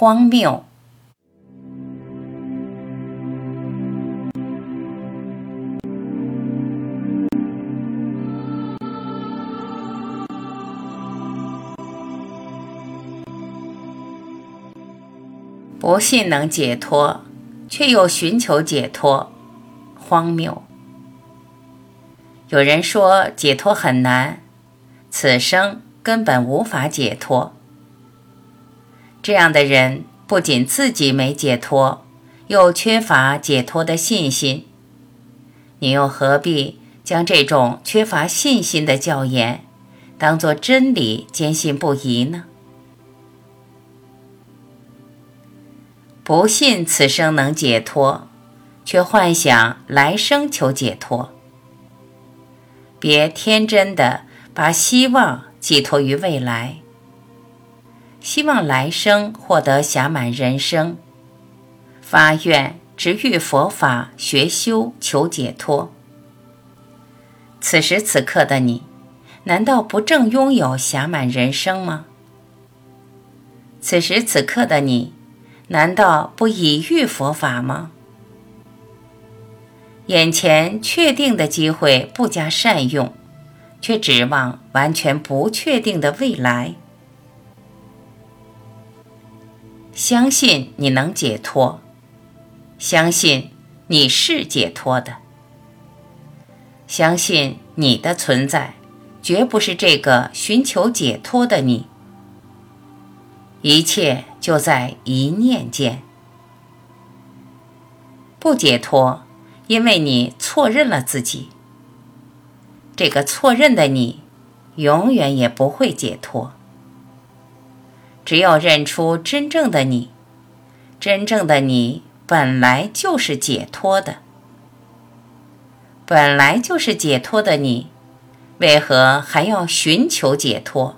荒谬。不信能解脱，却又寻求解脱，荒谬。有人说解脱很难，此生根本无法解脱。这样的人不仅自己没解脱，又缺乏解脱的信心。你又何必将这种缺乏信心的教言当作真理，坚信不疑呢？不信此生能解脱，却幻想来生求解脱。别天真的把希望寄托于未来，希望来生获得暇满人生，发愿直遇佛法学修求解脱。此时此刻的你，难道不正拥有暇满人生吗？此时此刻的你。难道不已遇佛法吗？眼前确定的机会不加善用，却指望完全不确定的未来。相信你能解脱，相信你是解脱的，相信你的存在绝不是这个寻求解脱的你。一切就在一念间。不解脱，因为你错认了自己。这个错认的你，永远也不会解脱。只有认出真正的你，真正的你本来就是解脱的，本来就是解脱的你，为何还要寻求解脱？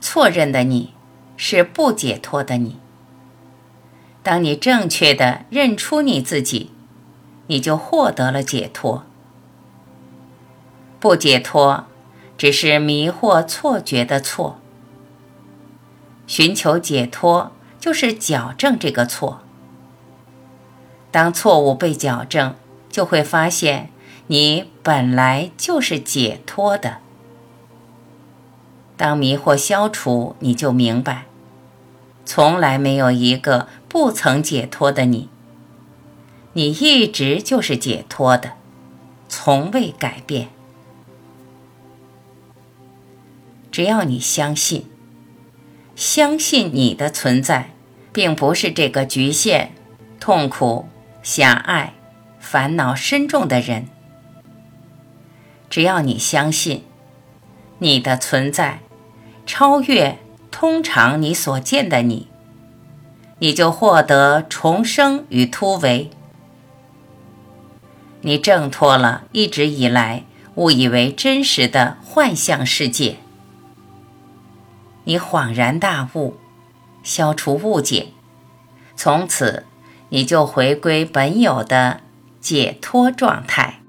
错认的你，是不解脱的你。当你正确的认出你自己，你就获得了解脱。不解脱，只是迷惑错觉的错。寻求解脱，就是矫正这个错。当错误被矫正，就会发现你本来就是解脱的。当迷惑消除，你就明白，从来没有一个不曾解脱的你。你一直就是解脱的，从未改变。只要你相信，相信你的存在，并不是这个局限、痛苦、狭隘、烦恼深重的人。只要你相信，你的存在。超越通常你所见的你，你就获得重生与突围。你挣脱了一直以来误以为真实的幻象世界。你恍然大悟，消除误解，从此你就回归本有的解脱状态。